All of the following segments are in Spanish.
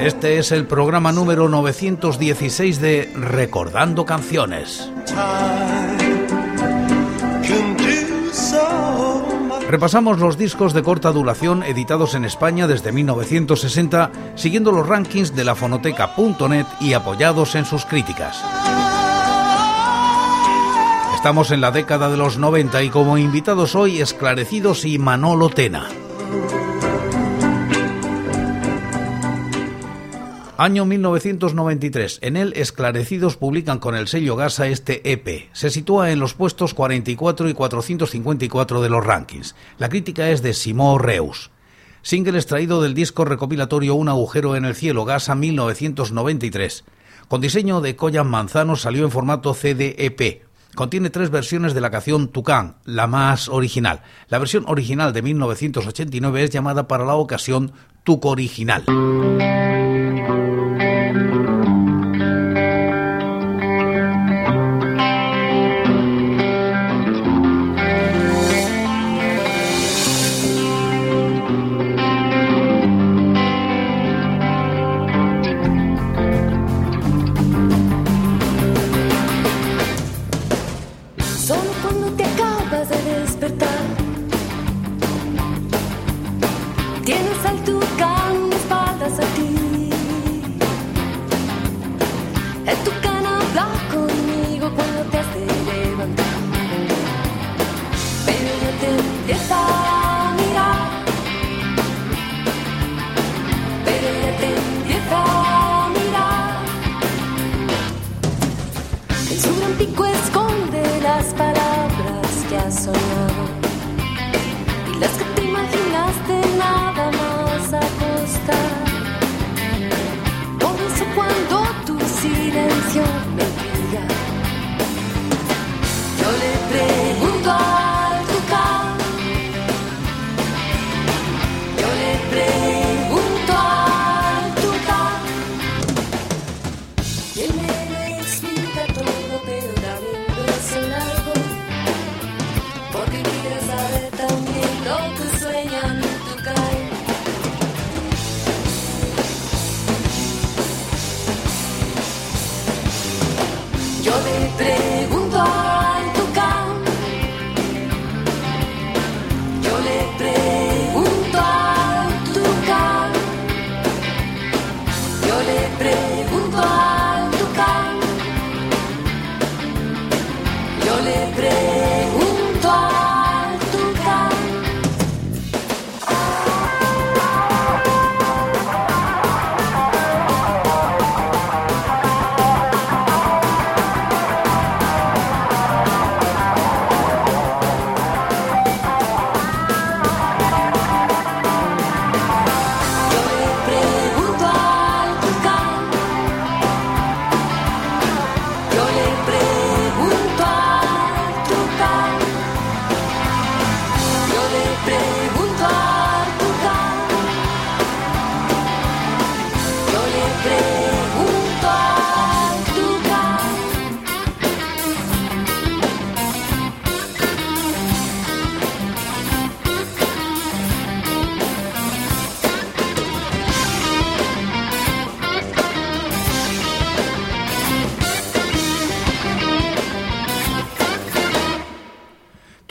Este es el programa número 916 de Recordando Canciones. Repasamos los discos de corta duración editados en España desde 1960, siguiendo los rankings de la fonoteca.net y apoyados en sus críticas. Estamos en la década de los 90 y como invitados hoy Esclarecidos y Manolo Tena. Año 1993. En él, Esclarecidos publican con el sello Gasa este EP. Se sitúa en los puestos 44 y 454 de los rankings. La crítica es de Simó Reus. Single extraído del disco recopilatorio Un agujero en el cielo Gasa 1993. Con diseño de Collan Manzano salió en formato CD-EP. Contiene tres versiones de la canción Tucán, la más original. La versión original de 1989 es llamada para la ocasión Tuco Original.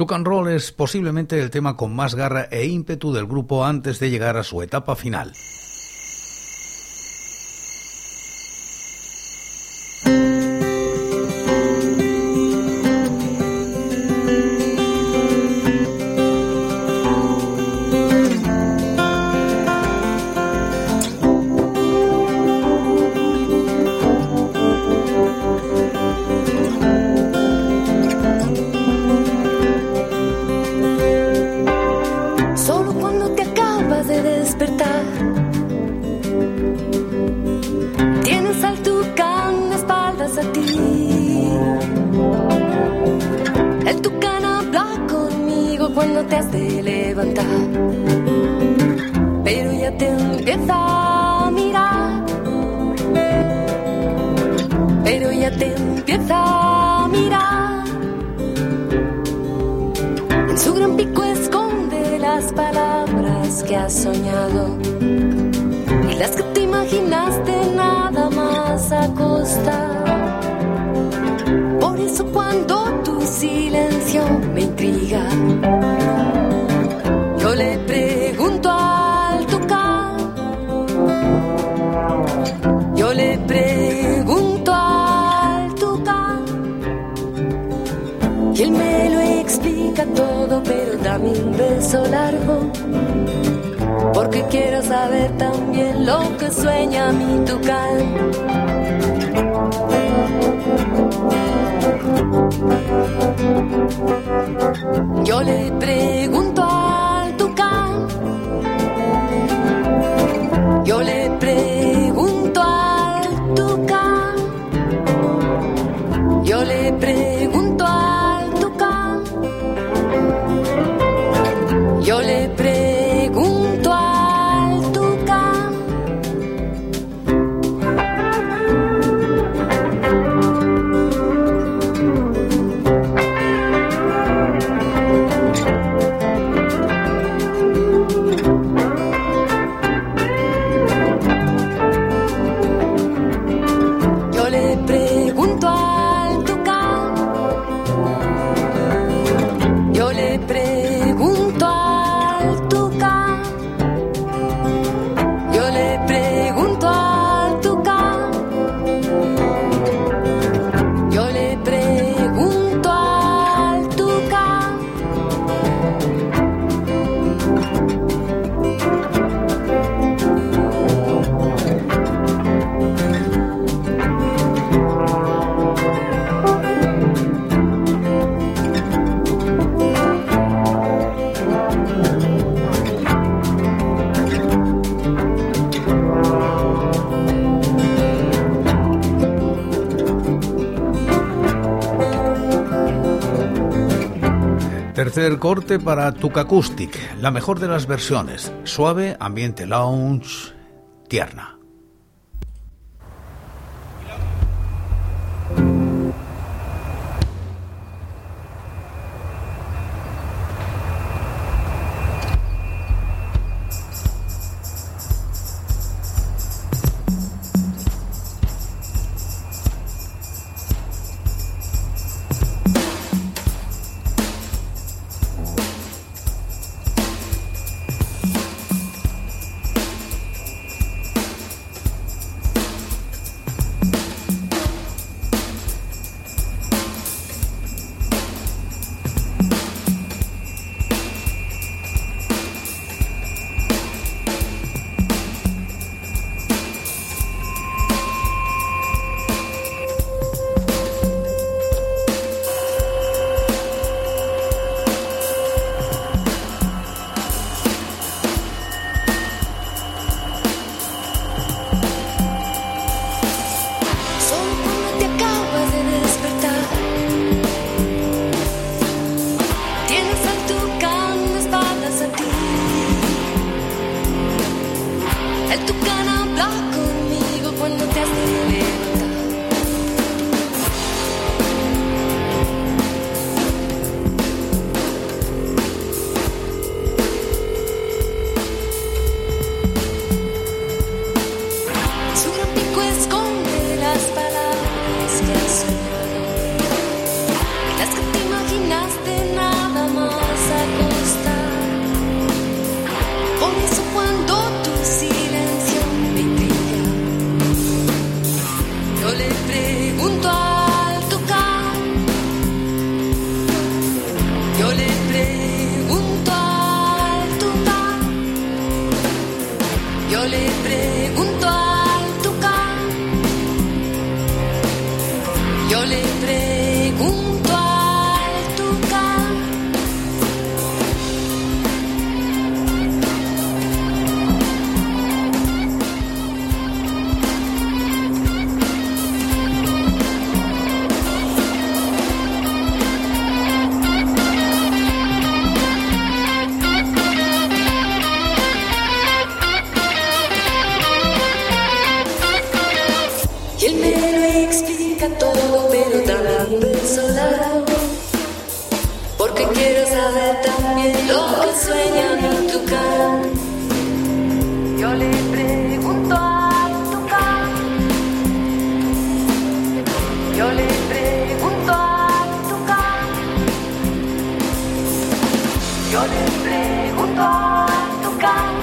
Tucan Roll es posiblemente el tema con más garra e ímpetu del grupo antes de llegar a su etapa final. cuando tu silencio me intriga. Yo le pregunto al tocar. Yo le pregunto al tocar. Y él me lo explica todo, pero dame un beso largo. Porque quiero saber también lo que sueña mi tucán. Yo le pregunto al tucán, yo le pregunto. tercer corte para Tucacoustic, la mejor de las versiones, suave, ambiente lounge, tierna. Él me lo explica todo, pero también solado. Porque quiero saber también lo que sueña mi tucán. Yo le pregunto a mi tucán. Yo le pregunto a mi tucán. Yo le pregunto a mi tucán.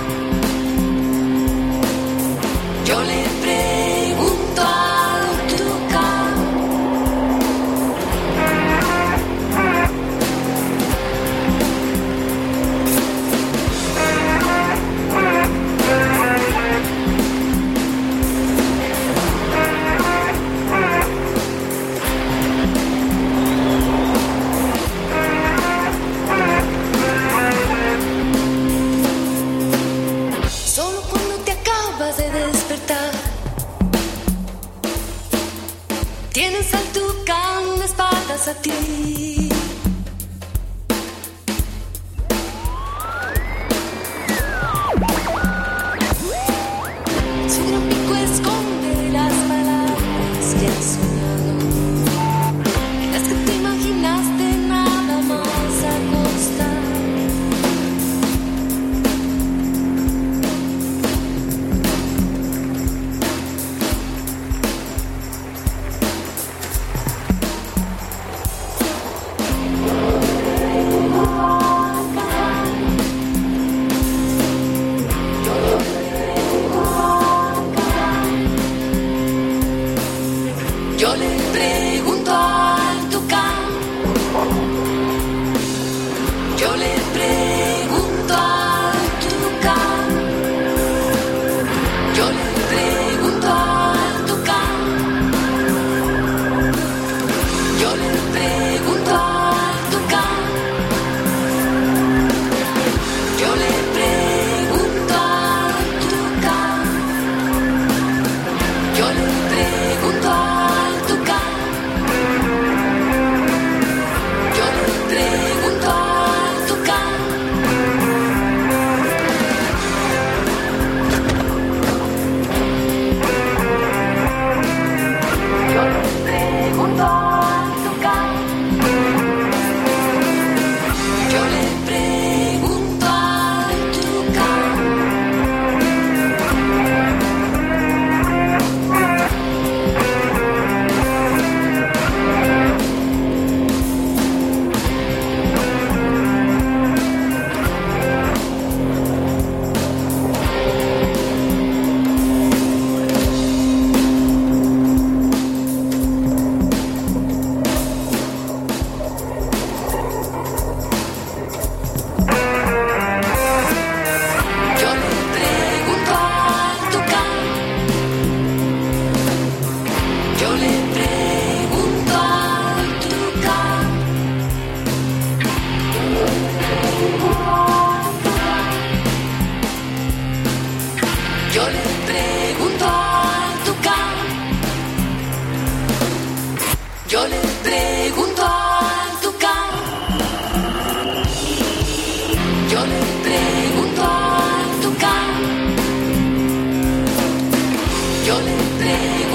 yo le entrego.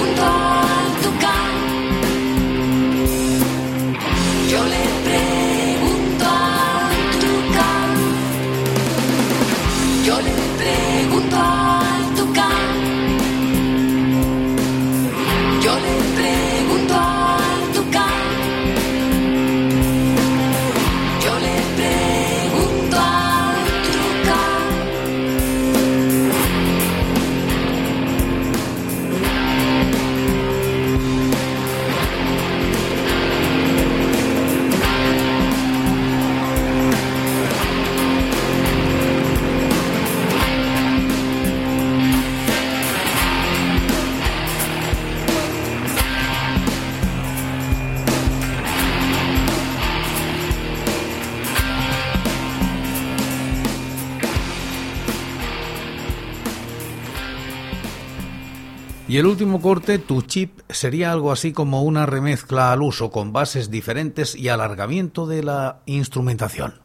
Y el último corte, Tu Chip, sería algo así como una remezcla al uso con bases diferentes y alargamiento de la instrumentación.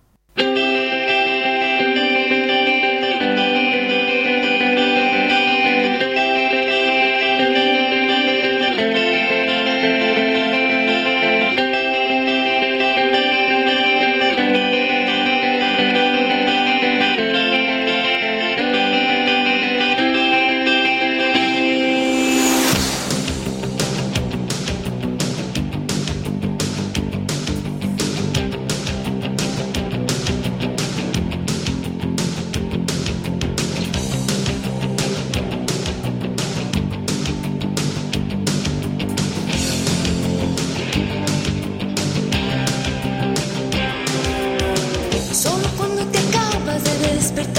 Solo cuando te acabas de despertar.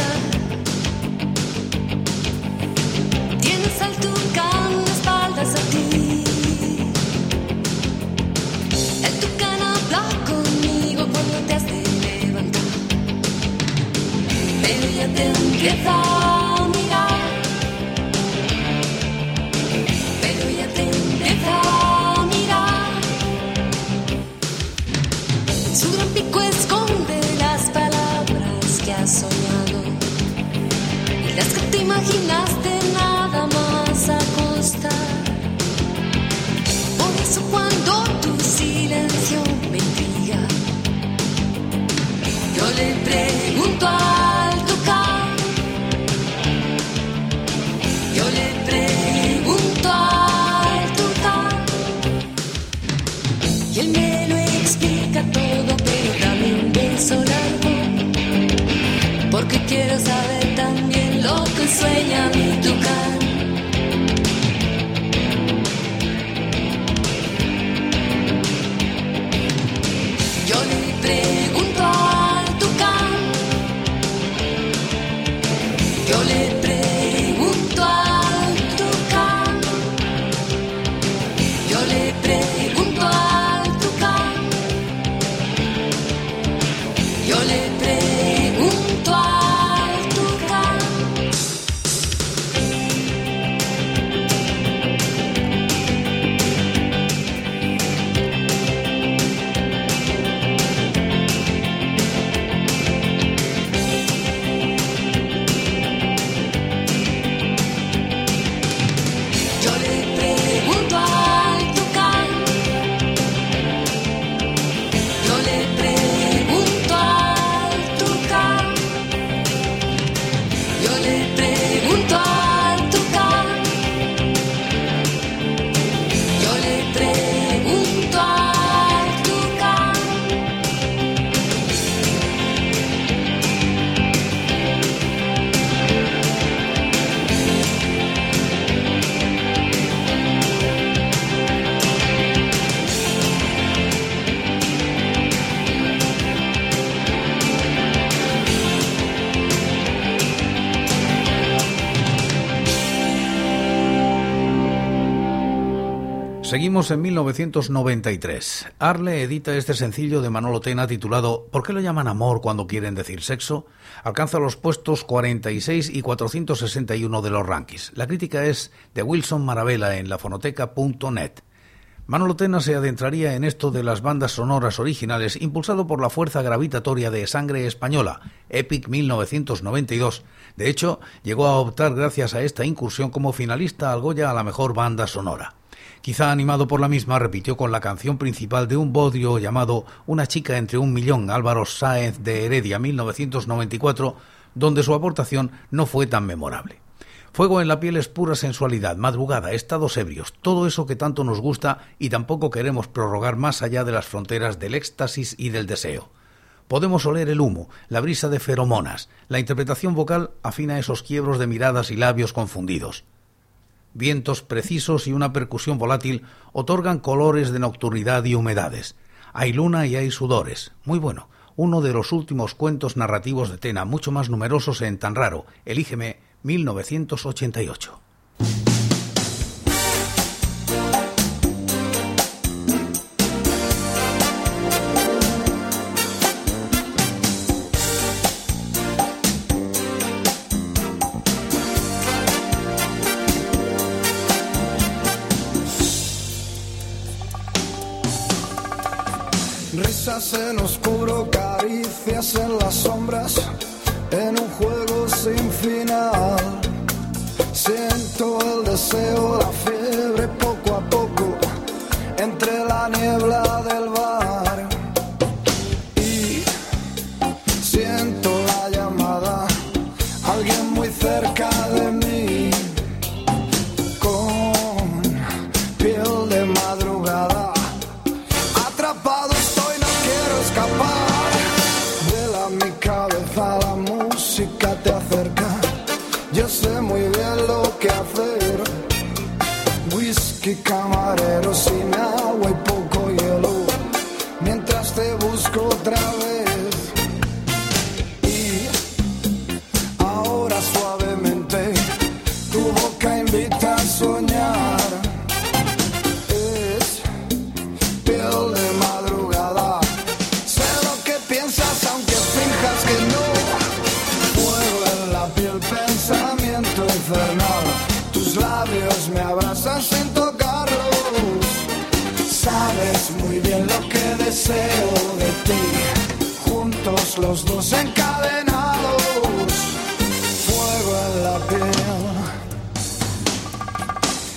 Porque quiero saber también lo que sueña En 1993. Arle edita este sencillo de Manolo Tena titulado ¿Por qué lo llaman amor cuando quieren decir sexo? Alcanza los puestos 46 y 461 de los rankings. La crítica es de Wilson Maravela en lafonoteca.net. Manolo Tena se adentraría en esto de las bandas sonoras originales impulsado por la fuerza gravitatoria de Sangre Española, Epic 1992. De hecho, llegó a optar gracias a esta incursión como finalista al Goya a la mejor banda sonora. Quizá animado por la misma, repitió con la canción principal de un bodio llamado Una chica entre un millón, Álvaro Sáenz de Heredia, 1994, donde su aportación no fue tan memorable. Fuego en la piel es pura sensualidad, madrugada, estados ebrios, todo eso que tanto nos gusta y tampoco queremos prorrogar más allá de las fronteras del éxtasis y del deseo. Podemos oler el humo, la brisa de feromonas, la interpretación vocal afina esos quiebros de miradas y labios confundidos. Vientos precisos y una percusión volátil otorgan colores de nocturnidad y humedades. Hay luna y hay sudores. Muy bueno. Uno de los últimos cuentos narrativos de Tena, mucho más numerosos en Tan Raro. Elígeme 1988. Los dos encadenados. Fuego en la piel.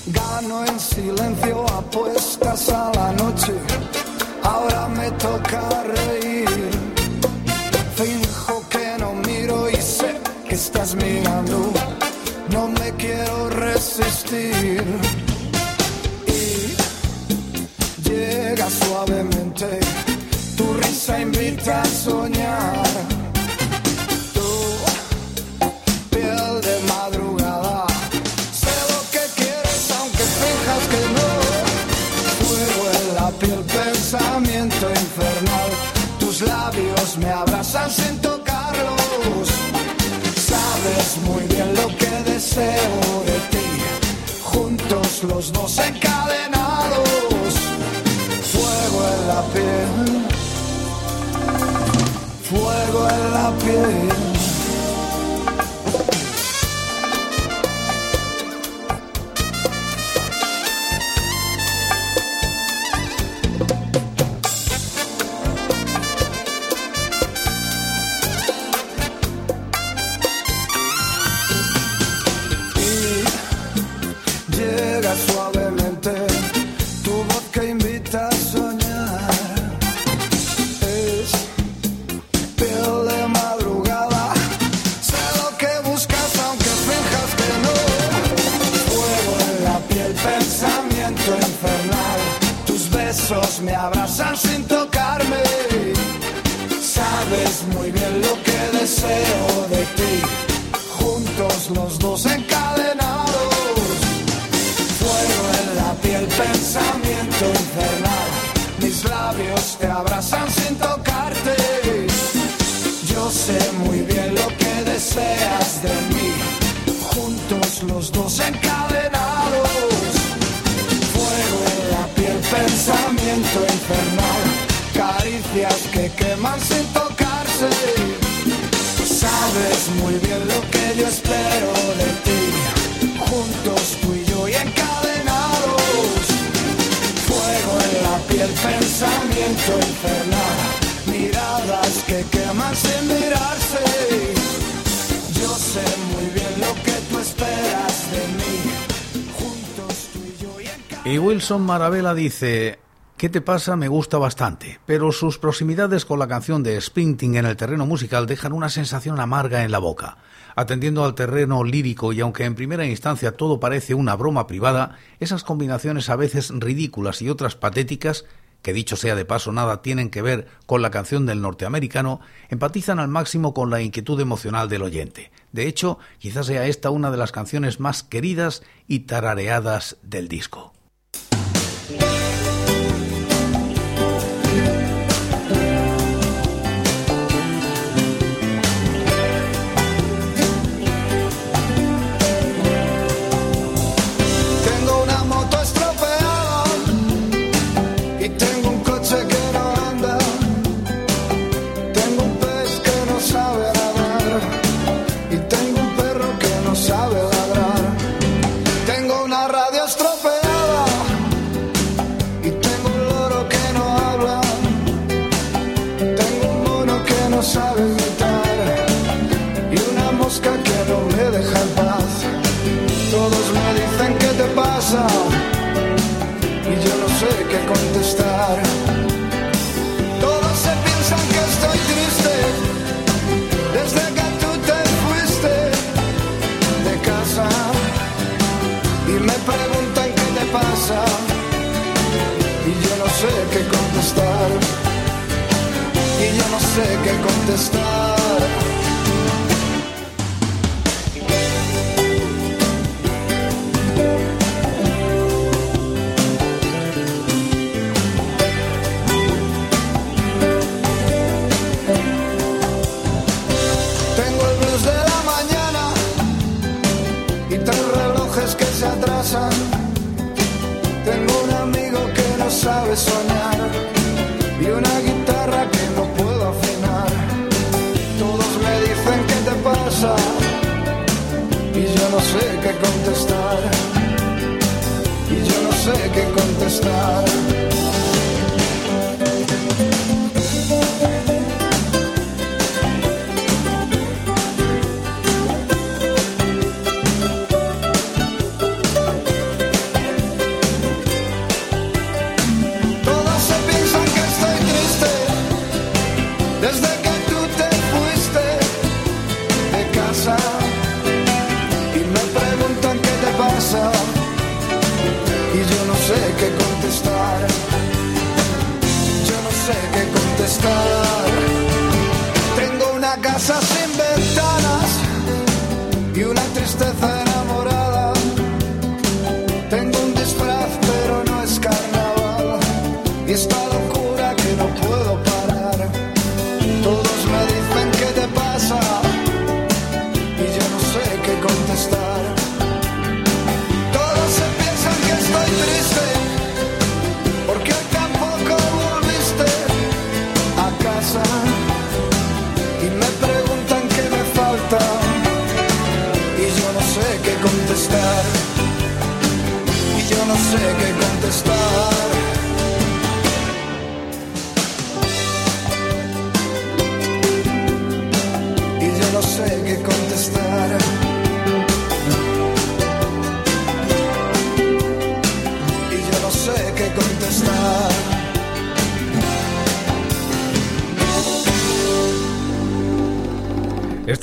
Gano en silencio apuestas a la noche. Ahora me toca reír. Finjo que no miro y sé que estás mirando. No me quiero resistir. Y llega suavemente. Risa invita a soñar. Tu piel de madrugada. Sé lo que quieres aunque finjas que no. Fuego en la piel, pensamiento infernal. Tus labios me abrazan sin tocarlos. Sabes muy bien lo que deseo de ti. Juntos los dos encadenados. Fuego en la piel. Fuego en la piel. Los dos encadenados. Fuego en la piel, pensamiento infernal. Caricias que queman sin tocarse. Sabes muy bien lo que yo espero de ti. Juntos tú y yo y encadenados. Fuego en la piel, pensamiento infernal. Wilson Maravela dice, ¿qué te pasa? Me gusta bastante, pero sus proximidades con la canción de Sprinting en el terreno musical dejan una sensación amarga en la boca. Atendiendo al terreno lírico y aunque en primera instancia todo parece una broma privada, esas combinaciones a veces ridículas y otras patéticas que dicho sea de paso nada tienen que ver con la canción del norteamericano, empatizan al máximo con la inquietud emocional del oyente. De hecho, quizás sea esta una de las canciones más queridas y tarareadas del disco. Y yo no sé qué contestar. sé qué contestar. Tengo una casa sin ventanas y una tristeza enamorada. Tengo un disfraz pero no es carnaval y esta locura que no puedo parar. Todos me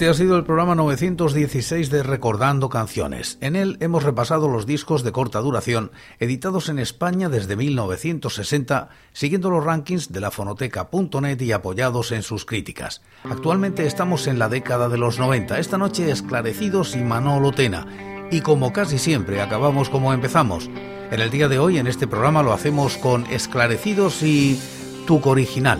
Este ha sido el programa 916 de Recordando Canciones. En él hemos repasado los discos de corta duración editados en España desde 1960, siguiendo los rankings de la fonoteca.net y apoyados en sus críticas. Actualmente estamos en la década de los 90, esta noche esclarecidos y Manolo Tena. Y como casi siempre, acabamos como empezamos. En el día de hoy, en este programa, lo hacemos con Esclarecidos y Tuco Original.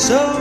So